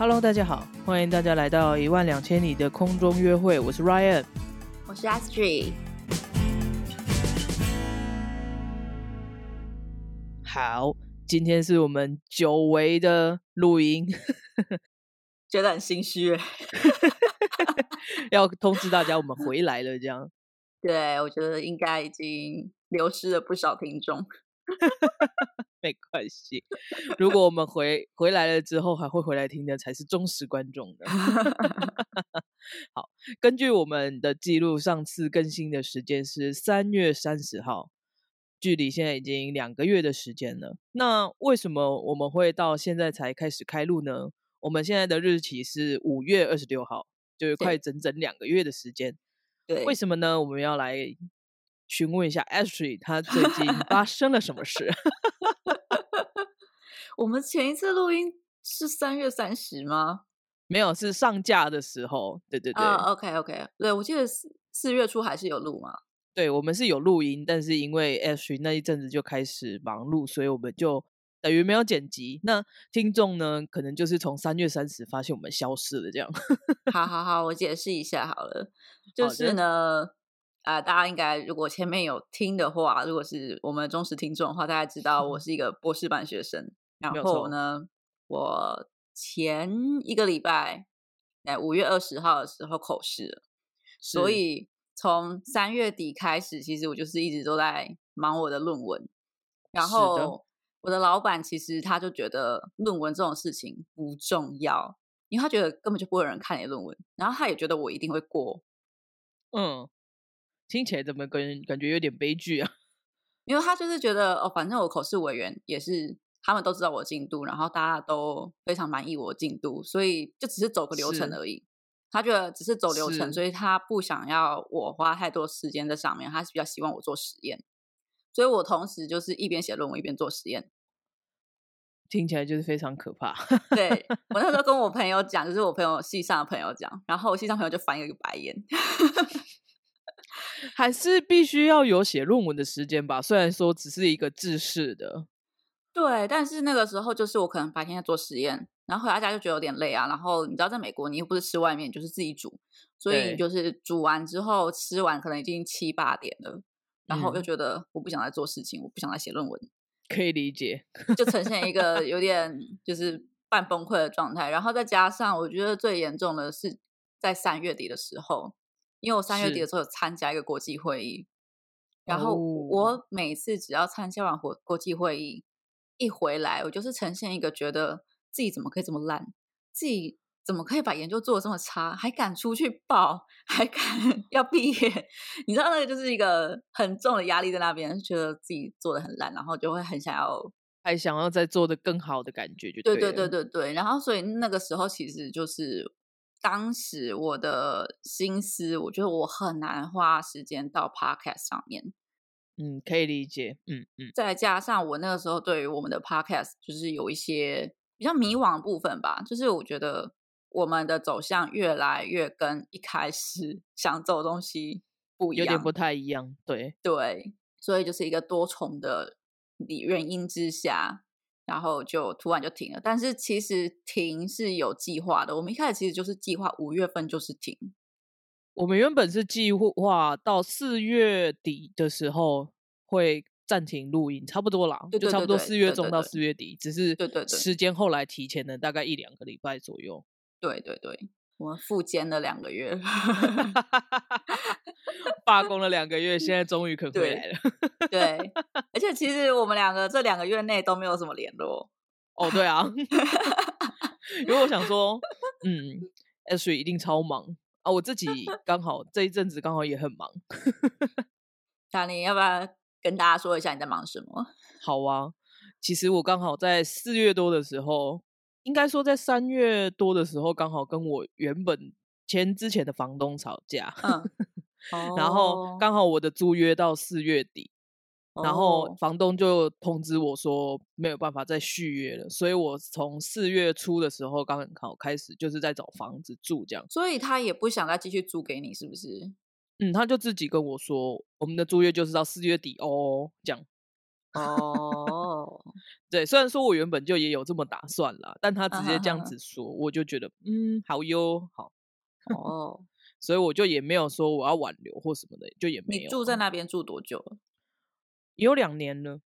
Hello，大家好，欢迎大家来到一万两千里的空中约会，我是 Ryan，我是 Astrid。好，今天是我们久违的录音，觉得很心虚，要通知大家我们回来了，这样。对，我觉得应该已经流失了不少听众。没关系，如果我们回回来了之后还会回来听的，才是忠实观众的。好，根据我们的记录，上次更新的时间是三月三十号，距离现在已经两个月的时间了。那为什么我们会到现在才开始开录呢？我们现在的日期是五月二十六号，就是快整整两个月的时间。对，为什么呢？我们要来询问一下 Ashley，他最近发生了什么事？我们前一次录音是三月三十吗？没有，是上架的时候。对对对。啊，OK OK，对我记得四四月初还是有录嘛。对，我们是有录音，但是因为 Ashley 那一阵子就开始忙碌，所以我们就等于没有剪辑。那听众呢，可能就是从三月三十发现我们消失了这样。好好好，我解释一下好了，就是呢。啊，大家应该如果前面有听的话，如果是我们忠实听众的话，大家知道我 是一个博士班学生。然后呢，我前一个礼拜，在五月二十号的时候口试了，所以从三月底开始，其实我就是一直都在忙我的论文。然后我的老板其实他就觉得论文这种事情不重要，因为他觉得根本就不会有人看你的论文。然后他也觉得我一定会过。嗯。听起来怎么跟感觉有点悲剧啊？因为他就是觉得哦，反正我口试委员也是，他们都知道我进度，然后大家都非常满意我进度，所以就只是走个流程而已。他觉得只是走流程，所以他不想要我花太多时间在上面，他是比较希望我做实验。所以我同时就是一边写论文一边做实验，听起来就是非常可怕。对 我那时候跟我朋友讲，就是我朋友系上的朋友讲，然后系上朋友就翻一个白眼。还是必须要有写论文的时间吧，虽然说只是一个制式的。对，但是那个时候就是我可能白天在做实验，然后回到家就觉得有点累啊。然后你知道，在美国你又不是吃外面，就是自己煮，所以就是煮完之后吃完可能已经七八点了，然后又觉得我不想再做事情，我不想再写论文，可以理解，就呈现一 个有点就是半崩溃的状态。然后再加上我觉得最严重的是在三月底的时候。因为我三月底的时候有参加一个国际会议，然后我每次只要参加完国国际会议一回来，我就是呈现一个觉得自己怎么可以这么烂，自己怎么可以把研究做的这么差，还敢出去报，还敢 要毕业，你知道那个就是一个很重的压力在那边，觉得自己做的很烂，然后就会很想要，还想要再做的更好的感觉，就对对对对对，然后所以那个时候其实就是。当时我的心思，我觉得我很难花时间到 podcast 上面。嗯，可以理解。嗯嗯。再加上我那个时候对于我们的 podcast 就是有一些比较迷惘的部分吧，就是我觉得我们的走向越来越跟一开始 想走的东西不一样，有点不太一样。对对，所以就是一个多重的原因之下。然后就突然就停了，但是其实停是有计划的。我们一开始其实就是计划五月份就是停。我们原本是计划到四月底的时候会暂停录音，差不多啦，就差不多四月中到四月底，只是时间后来提前了大概一两个礼拜左右。对对对。我复监了两个月，罢工了两个月，现在终于肯回来了。对，而且其实我们两个这两个月内都没有什么联络。哦，对啊，因为我想说，嗯，S 一定超忙啊，我自己 刚好这一阵子刚好也很忙。那你要不要跟大家说一下你在忙什么？好啊，其实我刚好在四月多的时候。应该说，在三月多的时候，刚好跟我原本前之前的房东吵架，嗯，然后刚好我的租约到四月底，然后房东就通知我说没有办法再续约了，所以我从四月初的时候刚好开始就是在找房子住这样，所以他也不想再继续租给你，是不是？嗯，他就自己跟我说，我们的租约就是到四月底哦，这样。哦。哦，对，虽然说我原本就也有这么打算啦，但他直接这样子说，我就觉得嗯，好哟，好 哦，所以我就也没有说我要挽留或什么的，就也没有。你住在那边住多久了？有两年了，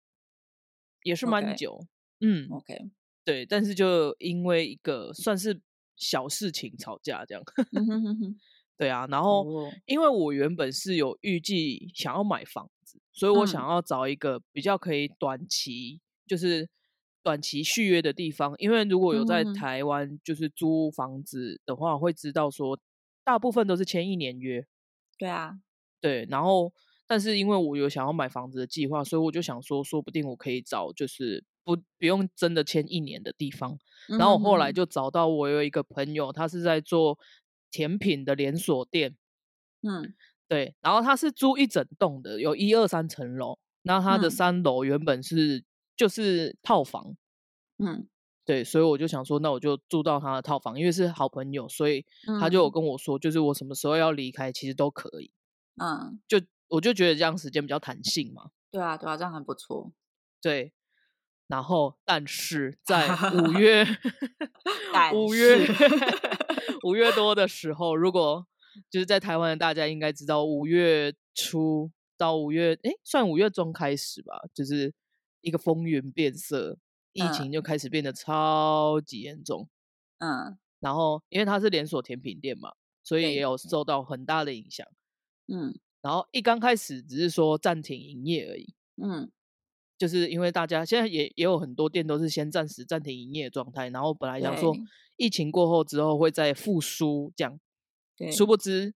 也是蛮久。嗯，OK，对，但是就因为一个算是小事情吵架这样。对啊，然后因为我原本是有预计想要买房子，所以我想要找一个比较可以短期，就是短期续约的地方。因为如果有在台湾就是租房子的话，会知道说大部分都是签一年约。对啊，对，然后但是因为我有想要买房子的计划，所以我就想说，说不定我可以找就是不不用真的签一年的地方。然后我后来就找到我有一个朋友，他是在做。甜品的连锁店，嗯，对，然后他是租一整栋的，有一二三层楼，那他的三楼原本是就是套房，嗯，对，所以我就想说，那我就住到他的套房，因为是好朋友，所以他就有跟我说，就是我什么时候要离开，其实都可以，嗯，就我就觉得这样时间比较弹性嘛，对啊，对啊，这样很不错，对，然后但是 在五月，五月。五月多的时候，如果就是在台湾的大家应该知道，五月初到五月，哎，算五月中开始吧，就是一个风云变色，疫情就开始变得超级严重。嗯，然后因为它是连锁甜品店嘛，所以也有受到很大的影响。嗯，然后一刚开始只是说暂停营业而已。嗯。就是因为大家现在也也有很多店都是先暂时暂停营业状态，然后本来想说疫情过后之后会再复苏这样，殊不知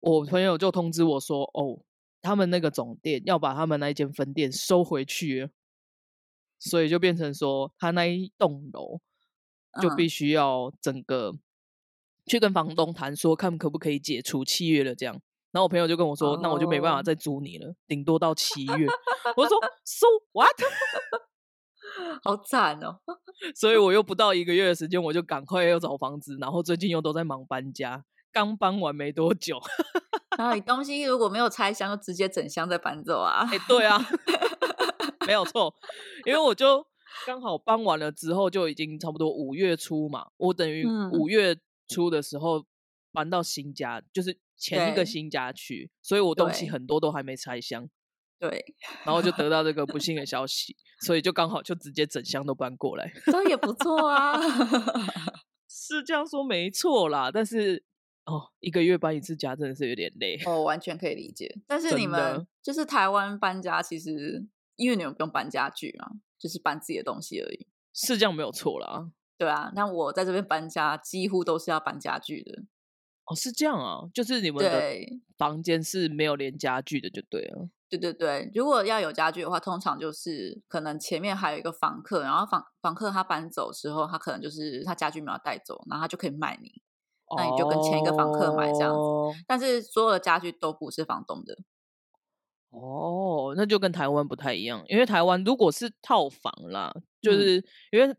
我朋友就通知我说，哦，他们那个总店要把他们那一间分店收回去，所以就变成说他那一栋楼就必须要整个去跟房东谈说，看可不可以解除契约了这样。然后我朋友就跟我说：“那我就没办法再租你了，顶多到七月。”我说：“So what？” 好惨哦！所以我又不到一个月的时间，我就赶快要找房子。然后最近又都在忙搬家，刚搬完没多久。然后你东西如果没有拆箱，就直接整箱再搬走啊？哎，对啊，没有错。因为我就刚好搬完了之后，就已经差不多五月初嘛。我等于五月初的时候搬到新家，就是。前一个新家去，所以我东西很多都还没拆箱，对，然后就得到这个不幸的消息，所以就刚好就直接整箱都搬过来，这也不错啊，是这样说没错啦，但是哦，一个月搬一次家真的是有点累，哦，完全可以理解。但是你们就是台湾搬家，其实因为你们不用搬家具嘛，就是搬自己的东西而已，是这样没有错啦。对啊，那我在这边搬家几乎都是要搬家具的。哦，是这样啊，就是你们的房间是没有连家具的，就对了。对对对，如果要有家具的话，通常就是可能前面还有一个房客，然后房房客他搬走之后，他可能就是他家具没有带走，然后他就可以卖你，那你就跟前一个房客买这样子。但是所有的家具都不是房东的。哦，那就跟台湾不太一样，因为台湾如果是套房啦，就是因为。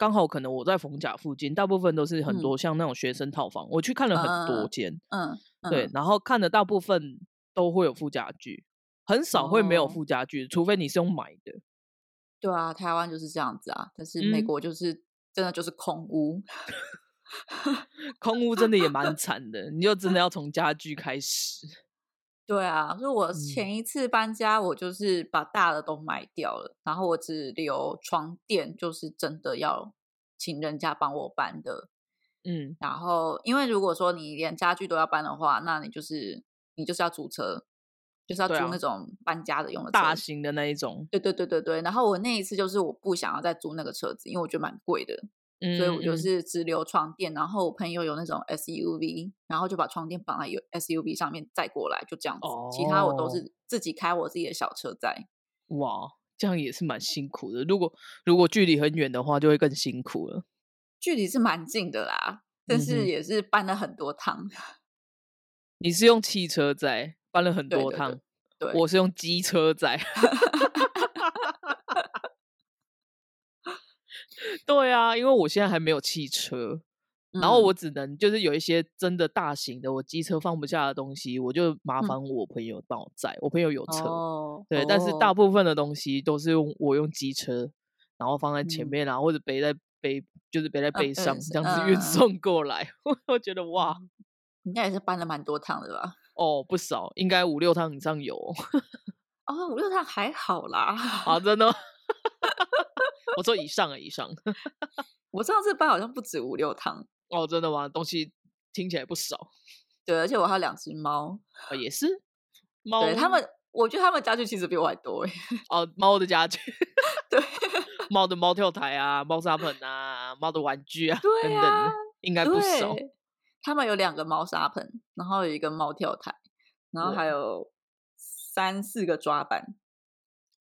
刚好可能我在逢甲附近，大部分都是很多像那种学生套房，我去看了很多间，嗯，对，然后看的大部分都会有附家具，很少会没有附家具，除非你是用买的。对啊，台湾就是这样子啊，但是美国就是真的就是空屋，空屋真的也蛮惨的，你就真的要从家具开始。对啊，所以我前一次搬家，我就是把大的都卖掉了，然后我只留床垫，就是真的要请人家帮我搬的。嗯，然后因为如果说你连家具都要搬的话，那你就是你就是要租车，就是要租那种搬家的用的大型的那一种。对对对对对。然后我那一次就是我不想要再租那个车子，因为我觉得蛮贵的。所以我就是只留床垫，然后我朋友有那种 SUV，然后就把床垫绑在 U SUV 上面载过来，就这样子。其他我都是自己开我自己的小车载。哇，这样也是蛮辛苦的。如果如果距离很远的话，就会更辛苦了。距离是蛮近的啦，但是也是搬了很多趟。你是用汽车载搬了很多趟，对，我是用机车载。对啊，因为我现在还没有汽车，然后我只能就是有一些真的大型的，我机车放不下的东西，我就麻烦我朋友帮我载。我朋友有车，对，但是大部分的东西都是用我用机车然后放在前面啊，或者背在背，就是背在背上，这样子运送过来。我我觉得哇，应该也是搬了蛮多趟的吧？哦，不少，应该五六趟以上有。哦，五六趟还好啦。啊，真的？我说以上啊，以上。我上次搬好像不止五六趟。哦，真的吗？东西听起来不少。对，而且我还有两只猫。哦，也是。猫。对他们，我觉得他们家具其实比我还多哎。哦，猫的家具。对。猫的猫跳台啊，猫砂盆啊，猫的玩具啊，等等，应该不少。他们有两个猫砂盆，然后有一个猫跳台，然后还有三四个抓板。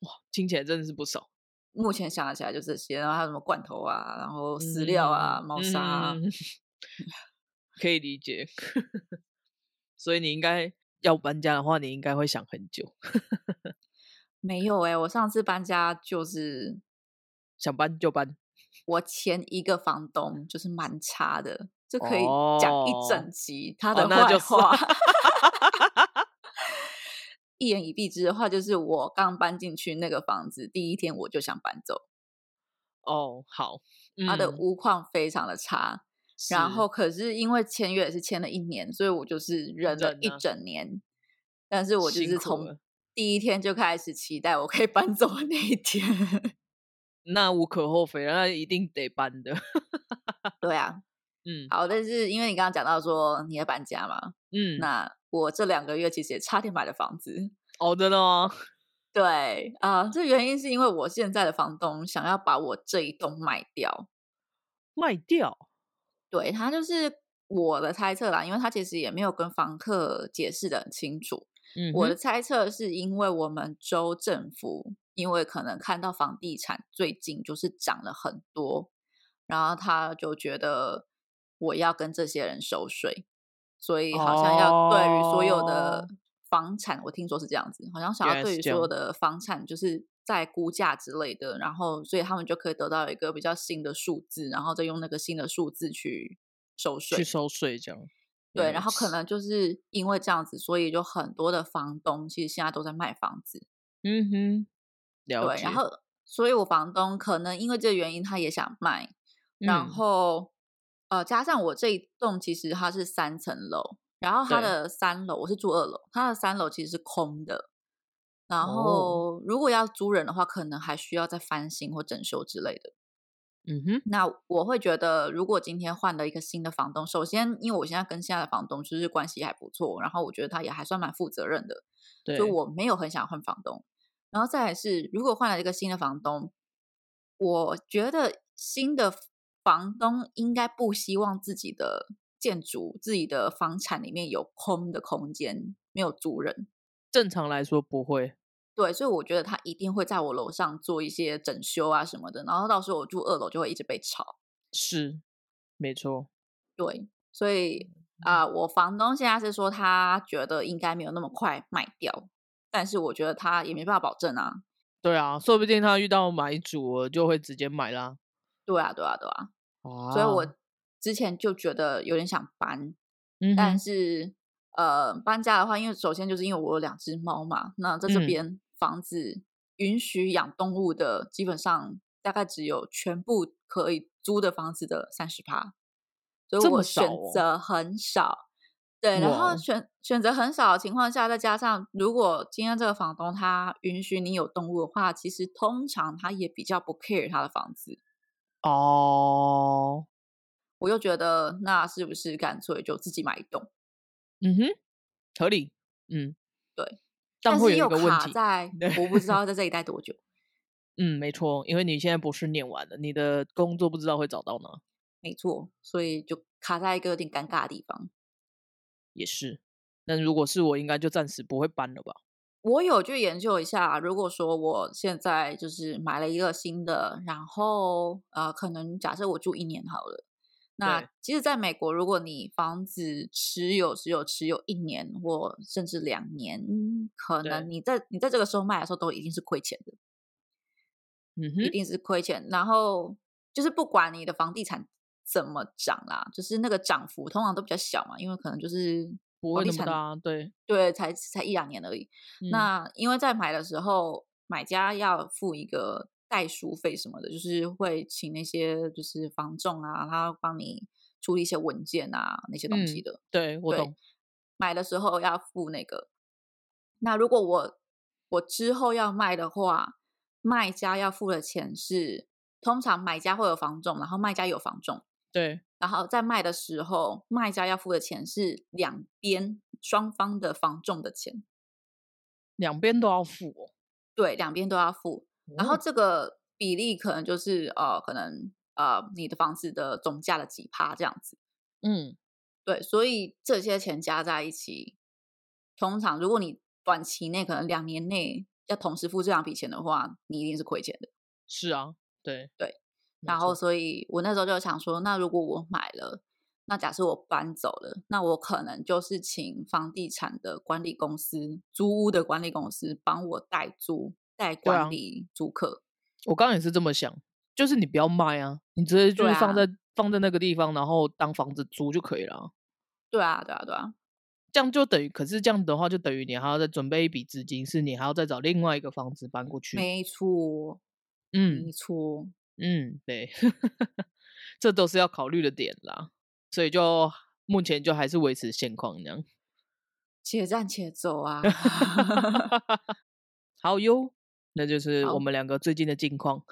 哇，听起来真的是不少。目前想起来就这些，然后还有什么罐头啊，然后饲料啊，猫砂啊，可以理解。所以你应该要搬家的话，你应该会想很久。没有哎，我上次搬家就是想搬就搬。我前一个房东就是蛮差的，就可以讲一整集他的坏话。一言以蔽之的话，就是我刚搬进去那个房子，第一天我就想搬走。哦，好，他的屋况非常的差，然后可是因为签约也是签了一年，所以我就是忍了一整年。但是我就是从第一天就开始期待我可以搬走的那一天。那无可厚非，那一定得搬的。对啊，嗯，好，但是因为你刚刚讲到说你要搬家嘛，嗯，那。我这两个月其实也差点买了房子哦，真的吗？对啊，这原因是因为我现在的房东想要把我这一栋卖掉，卖掉。对他就是我的猜测啦，因为他其实也没有跟房客解释的很清楚。嗯，我的猜测是因为我们州政府因为可能看到房地产最近就是涨了很多，然后他就觉得我要跟这些人收税。所以好像要对于所有的房产，我听说是这样子，好像想要对于所有的房产，就是在估价之类的，然后所以他们就可以得到一个比较新的数字，然后再用那个新的数字去收税，去收税这样。对，然后可能就是因为这样子，所以就很多的房东其实现在都在卖房子。嗯哼，了解。然后，所以我房东可能因为这个原因，他也想卖，然后。呃，加上我这一栋其实它是三层楼，然后它的三楼我是住二楼，它的三楼其实是空的。然后如果要租人的话，可能还需要再翻新或整修之类的。嗯哼，那我会觉得，如果今天换了一个新的房东，首先因为我现在跟现在的房东就是关系还不错，然后我觉得他也还算蛮负责任的，所以我没有很想换房东。然后再来是，如果换了一个新的房东，我觉得新的。房东应该不希望自己的建筑、自己的房产里面有空的空间，没有租人。正常来说不会。对，所以我觉得他一定会在我楼上做一些整修啊什么的，然后到时候我住二楼就会一直被吵。是，没错。对，所以啊，我房东现在是说他觉得应该没有那么快卖掉，但是我觉得他也没办法保证啊。对啊，说不定他遇到买主就会直接买啦。对啊，对啊，对啊。所以，我之前就觉得有点想搬，但是，呃，搬家的话，因为首先就是因为我有两只猫嘛，那在这边房子允许养动物的，基本上大概只有全部可以租的房子的三十趴，所以我选择很少。对，然后选选择很少的情况下，再加上如果今天这个房东他允许你有动物的话，其实通常他也比较不 care 他的房子。哦，我又觉得那是不是干脆就自己买一栋？嗯哼，合理。嗯，对。但会有个问题在我不知道在这里待多久。嗯，没错，因为你现在博士念完了，你的工作不知道会找到呢。没错，所以就卡在一个有点尴尬的地方。也是，那如果是我，应该就暂时不会搬了吧。我有去研究一下，如果说我现在就是买了一个新的，然后呃，可能假设我住一年好了，那其实在美国，如果你房子持有只有持有一年或甚至两年，可能你在你在这个时候卖的时候都一定是亏钱的，嗯哼，一定是亏钱。然后就是不管你的房地产怎么涨啦，就是那个涨幅通常都比较小嘛，因为可能就是。不会那么大，对对，才才一两年而已。那因为在买的时候，买家要付一个代书费什么的，就是会请那些就是房仲啊，他帮你处理一些文件啊那些东西的。对，我懂。买的时候要付那个。那如果我我之后要卖的话，卖家要付的钱是通常买家会有房仲，然后卖家有房仲。对。然后在卖的时候，卖家要付的钱是两边双方的房仲的钱。两边都要付哦。对，两边都要付。然后这个比例可能就是呃，可能呃，你的房子的总价的几趴这样子。嗯，对，所以这些钱加在一起，通常如果你短期内可能两年内要同时付这两笔钱的话，你一定是亏钱的。是啊，对对。然后，所以我那时候就想说，那如果我买了，那假设我搬走了，那我可能就是请房地产的管理公司、租屋的管理公司帮我代租。代管理租客，我刚刚也是这么想，就是你不要卖啊，你直接就是放在放在那个地方，然后当房子租就可以了。对啊，对啊，对啊，这样就等于，可是这样的话就等于你还要再准备一笔资金，是你还要再找另外一个房子搬过去。没错，嗯，没错，嗯，对，这都是要考虑的点啦。所以就目前就还是维持现况这样，且战且走啊。好哟，那就是我们两个最近的近况。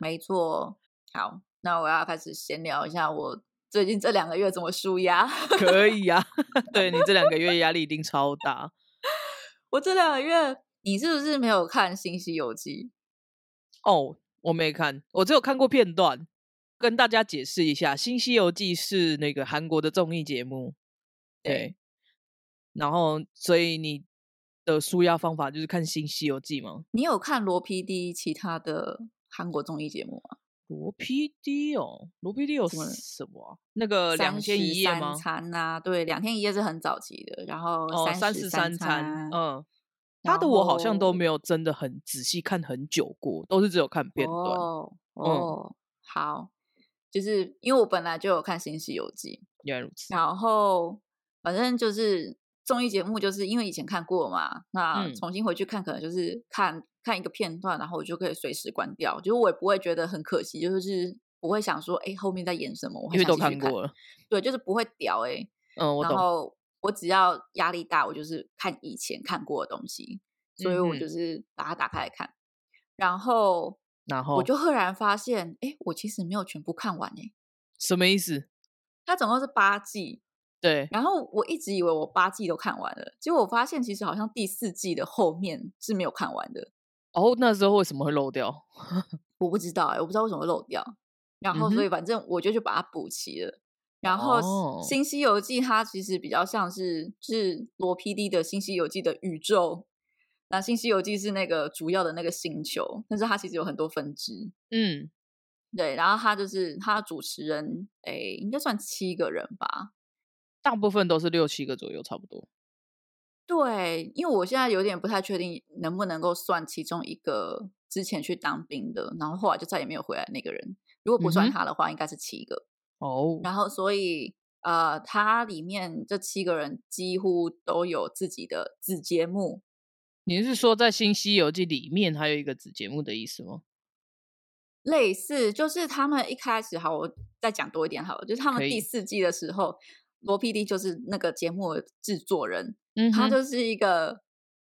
没错，好，那我要开始闲聊一下我最近这两个月怎么舒压。可以呀，对你这两个月压力一定超大。我这两个月，你是不是没有看《新西游记》？哦，我没看，我只有看过片段。跟大家解释一下，《新西游记》是那个韩国的综艺节目。对，然后所以你。的舒压方法就是看《新西游记》吗？你有看罗 PD 其他的韩国综艺节目吗？罗 PD 哦，罗 PD 有什么什么？那个两天一夜吗？餐啊，对，两天一夜是很早期的。然后哦，三十三餐，嗯，他的我好像都没有真的很仔细看很久过，都是只有看片段。哦，好，就是因为我本来就有看《新西游记》，原来如此。然后反正就是。综艺节目就是因为以前看过嘛，那重新回去看，可能就是看看一个片段，然后我就可以随时关掉，就是我也不会觉得很可惜，就是不会想说，哎，后面在演什么，我因为都看过了，对，就是不会屌哎，嗯，我然后我只要压力大，我就是看以前看过的东西，所以我就是把它打开来看，然后，然后我就赫然发现，哎，我其实没有全部看完哎，什么意思？它总共是八季。对，然后我一直以为我八季都看完了，结果我发现其实好像第四季的后面是没有看完的。哦，那时候为什么会漏掉？我不知道哎，我不知道为什么会漏掉。然后所以反正我就去把它补齐了。然后《新西游记》它其实比较像是是罗 PD 的《新西游记》的宇宙，那《新西游记》是那个主要的那个星球，但是它其实有很多分支。嗯，对。然后他就是他的主持人，哎，应该算七个人吧。大部分都是六七个左右，差不多。对，因为我现在有点不太确定能不能够算其中一个之前去当兵的，然后后来就再也没有回来那个人。如果不算他的话，应该是七个哦。然后，所以呃，他里面这七个人几乎都有自己的子节目。你是说在《新西游记》里面还有一个子节目的意思吗？类似，就是他们一开始好，我再讲多一点好了，就是他们第四季的时候。罗 PD 就是那个节目制作人，嗯他就是一个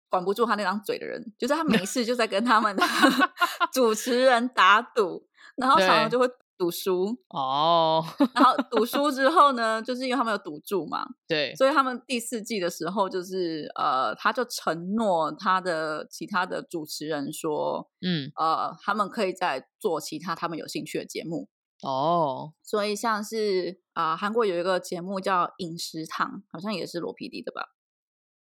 管不住他那张嘴的人，就是他没 事就在跟他们的 主持人打赌，然后常常就会赌输哦。然后赌输之后 呢，就是因为他们有赌注嘛，对，所以他们第四季的时候，就是呃，他就承诺他的其他的主持人说，嗯，呃，他们可以再做其他他们有兴趣的节目。哦，所以像是啊，韩国有一个节目叫《饮食堂》，好像也是罗 PD 的吧？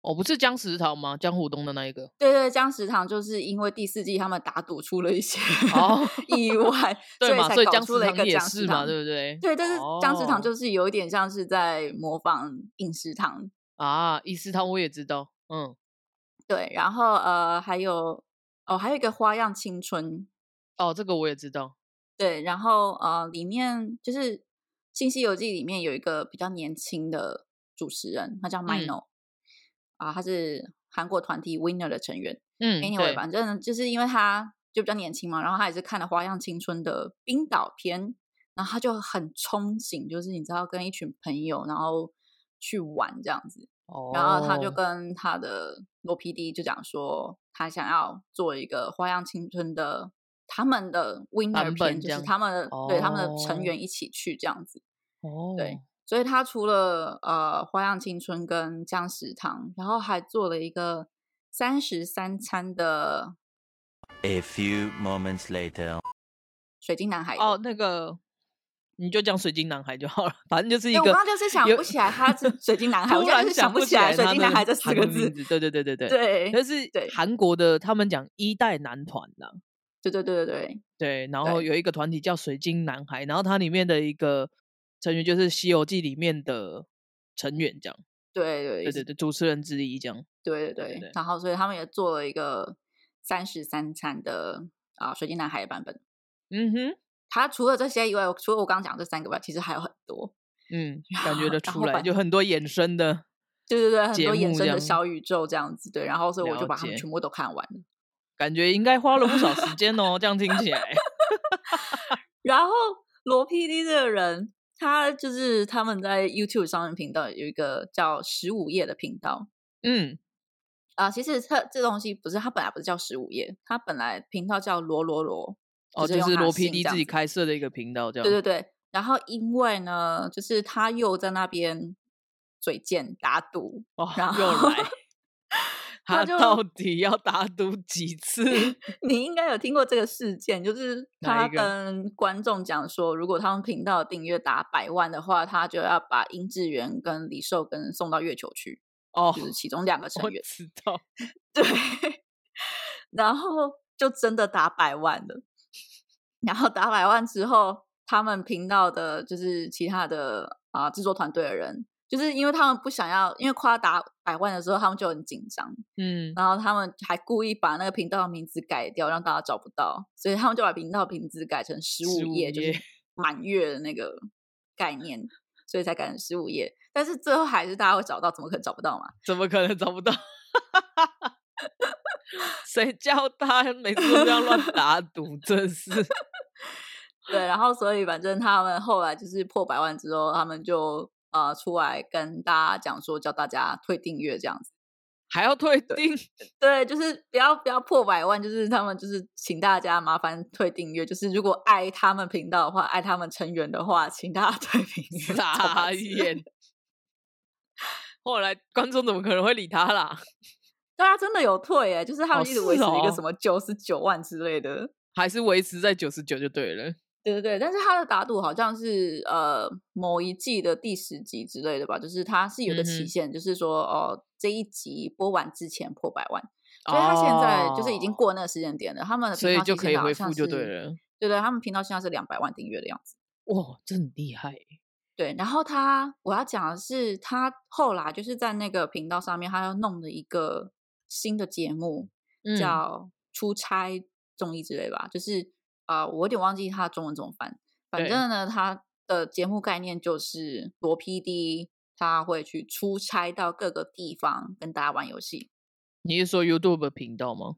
哦，不是江食堂吗？江湖东的那一个？对对，江食堂就是因为第四季他们打赌出了一些 意外，对嘛？所以江食堂也是嘛，对不对？对，但是江食堂就是有一点像是在模仿饮食堂啊。饮食堂我也知道，嗯，对。然后呃，还有哦，还有一个花样青春，哦，这个我也知道。对，然后呃，里面就是《新西游记》里面有一个比较年轻的主持人，他叫 Mino 啊，他是韩国团体 Winner 的成员。嗯，Anyway，反正就是因为他就比较年轻嘛，然后他也是看了《花样青春》的冰岛篇，然后他就很憧憬，就是你知道跟一群朋友然后去玩这样子，哦然后他就跟他的罗 PD 就讲说，他想要做一个《花样青春》的他们的 winner 片，就是他们对他们的成员一起去这样子，哦，对。所以他除了呃《花样青春》跟姜食堂，然后还做了一个三十三餐的。A few moments later，水晶男孩哦，那个你就讲水晶男孩就好了，反正就是一个。我刚刚就是想不起来他是水晶男孩，我现在是想不起来水晶男孩这四个字。对对对对对对，就是韩国的，他们讲一代男团呐。对对对对对对，然后有一个团体叫水晶男孩，然后它里面的一个。成员就是《西游记》里面的成员，这样。对对对对对，主持人之一这样。对对对，然后所以他们也做了一个三十三餐的啊水晶男孩的版本。嗯哼，他除了这些以外，除了我刚刚讲这三个外，其实还有很多。嗯，感觉得出来，就很多衍生的。对对对，很多衍生的小宇宙这样子。对，然后所以我就把他们全部都看完了。感觉应该花了不少时间哦，这样听起来。然后罗 PD 这个人。他就是他们在 YouTube 上面频道有一个叫十五页的频道，嗯，啊，其实他这东西不是他本来不是叫十五页，他本来频道叫罗罗罗，哦，就是罗 PD 自己开设的一个频道，这样，对对对。然后因为呢，就是他又在那边嘴贱打赌，然后又来。他到底要打赌几次？你应该有听过这个事件，就是他跟观众讲说，如果他们频道订阅达百万的话，他就要把殷志源跟李寿根送到月球去。哦，就是其中两个成员。知道。对。然后就真的打百万了。然后打百万之后，他们频道的就是其他的啊制作团队的人。就是因为他们不想要，因为夸达百万的时候，他们就很紧张，嗯，然后他们还故意把那个频道的名字改掉，让大家找不到，所以他们就把频道名字改成十五页，就是满月的那个概念，所以才改成十五页。但是最后还是大家会找到，怎么可能找不到嘛？怎么可能找不到？谁叫他每次都这样乱打赌？真是。对，然后所以反正他们后来就是破百万之后，他们就。呃，出来跟大家讲说，叫大家退订阅这样子，还要退订？对，就是不要不要破百万，就是他们就是请大家麻烦退订阅，就是如果爱他们频道的话，爱他们成员的话，请大家退订 阅。傻眼！后来观众怎么可能会理他啦？大家真的有退哎，就是他们一直维持一个什么九十九万之类的，还是维持在九十九就对了。对对对，但是他的打赌好像是呃某一季的第十集之类的吧，就是他是有个期限，就是说哦这一集播完之前破百万，所以他现在就是已经过那个时间点了，他们的所以就可以回复就对了，对对，他们频道现在是两百万订阅的样子，哇，这很厉害。对，然后他我要讲的是，他后来就是在那个频道上面，他要弄了一个新的节目，叫出差综艺之类吧，就是。啊，我有点忘记他中文怎么翻。反正呢，他的节目概念就是罗 PD 他会去出差到各个地方跟大家玩游戏。你是说 YouTube 频道吗？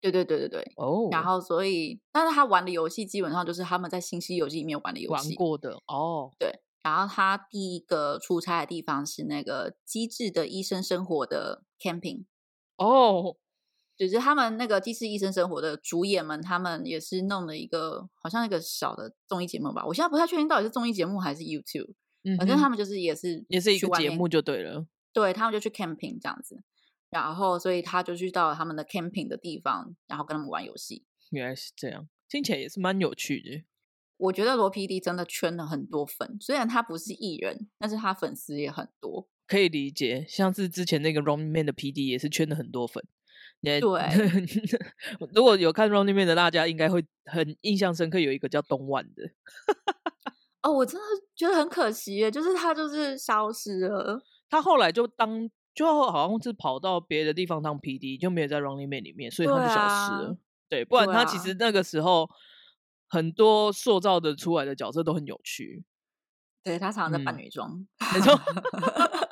对对对对对。哦。然后，所以，但是他玩的游戏基本上就是他们在《新西游记》里面玩的游戏。玩过的哦。对。然后他第一个出差的地方是那个《机智的医生生活》的 camping。哦。就是他们那个《第四医生生活》的主演们，他们也是弄了一个好像一个小的综艺节目吧。我现在不太确定到底是综艺节目还是 YouTube。嗯，反正他们就是也是也是一个节目就对了。对他们就去 camping 这样子，然后所以他就去到他们的 camping 的地方，然后跟他们玩游戏。原来是这样，听起来也是蛮有趣的。我觉得罗 PD 真的圈了很多粉，虽然他不是艺人，但是他粉丝也很多，可以理解。像是之前那个 Running Man 的 PD 也是圈了很多粉。对，如果有看《Running Man》的大家，应该会很印象深刻。有一个叫东莞的，哦，我真的觉得很可惜，就是他就是消失了。他后来就当，就好像是跑到别的地方当 PD，就没有在《Running Man》里面，所以他就消失了。对，不然他其实那个时候很多塑造的出来的角色都很有趣。对他常常在扮女装，没错。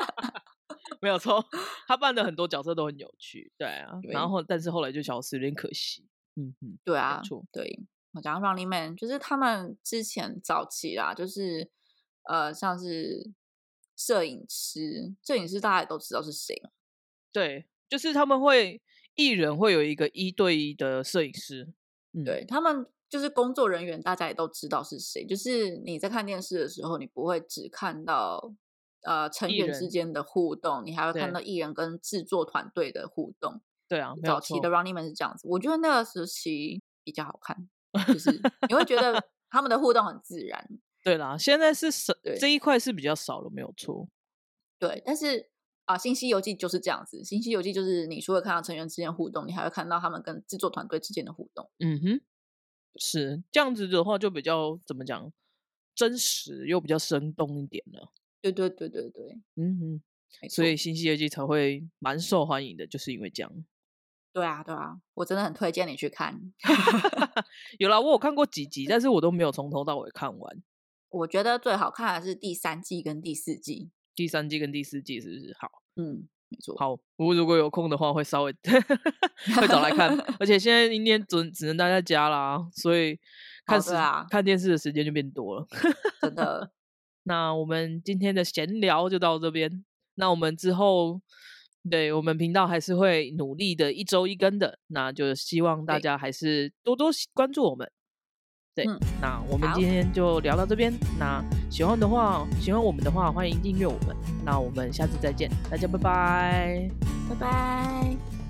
没有错，他扮的很多角色都很有趣，对啊，然后但是后来就消失，有点可惜。嗯嗯，对啊没，错，对，我讲到 Running Man，就是他们之前早期啦，就是呃，像是摄影师，摄影师大家也都知道是谁嘛，对，就是他们会艺人会有一个一对一的摄影师，嗯，对他们就是工作人员，大家也都知道是谁。就是你在看电视的时候，你不会只看到呃成员之间的互动，你还会看到艺人跟制作团队的互动。对啊，早期的 Running Man 是这样子，我觉得那个时期比较好看，就是你会觉得他们的互动很自然。对啦，现在是少这一块是比较少了，没有错。对，但是啊，新西游记》就是这样子，《新西游记》就是你除了看到成员之间互动，你还会看到他们跟制作团队之间的互动。嗯哼，是这样子的话，就比较怎么讲，真实又比较生动一点了。对对对对对，嗯嗯，所以《新西游记》才会蛮受欢迎的，就是因为这样。对啊对啊，我真的很推荐你去看。有啦，我有看过几集，但是我都没有从头到尾看完。我觉得最好看的是第三季跟第四季。第三季跟第四季是不是？好，嗯，没错。好，我如果有空的话，会稍微 会找来看。而且现在今天只只能待在家啦，所以看时、对啊看电视的时间就变多了。真的，那我们今天的闲聊就到这边。那我们之后，对我们频道还是会努力的，一周一更的。那就希望大家还是多多关注我们。对，嗯那我们今天就聊到这边。那喜欢的话，喜欢我们的话，欢迎订阅我们。那我们下次再见，大家拜拜。拜拜。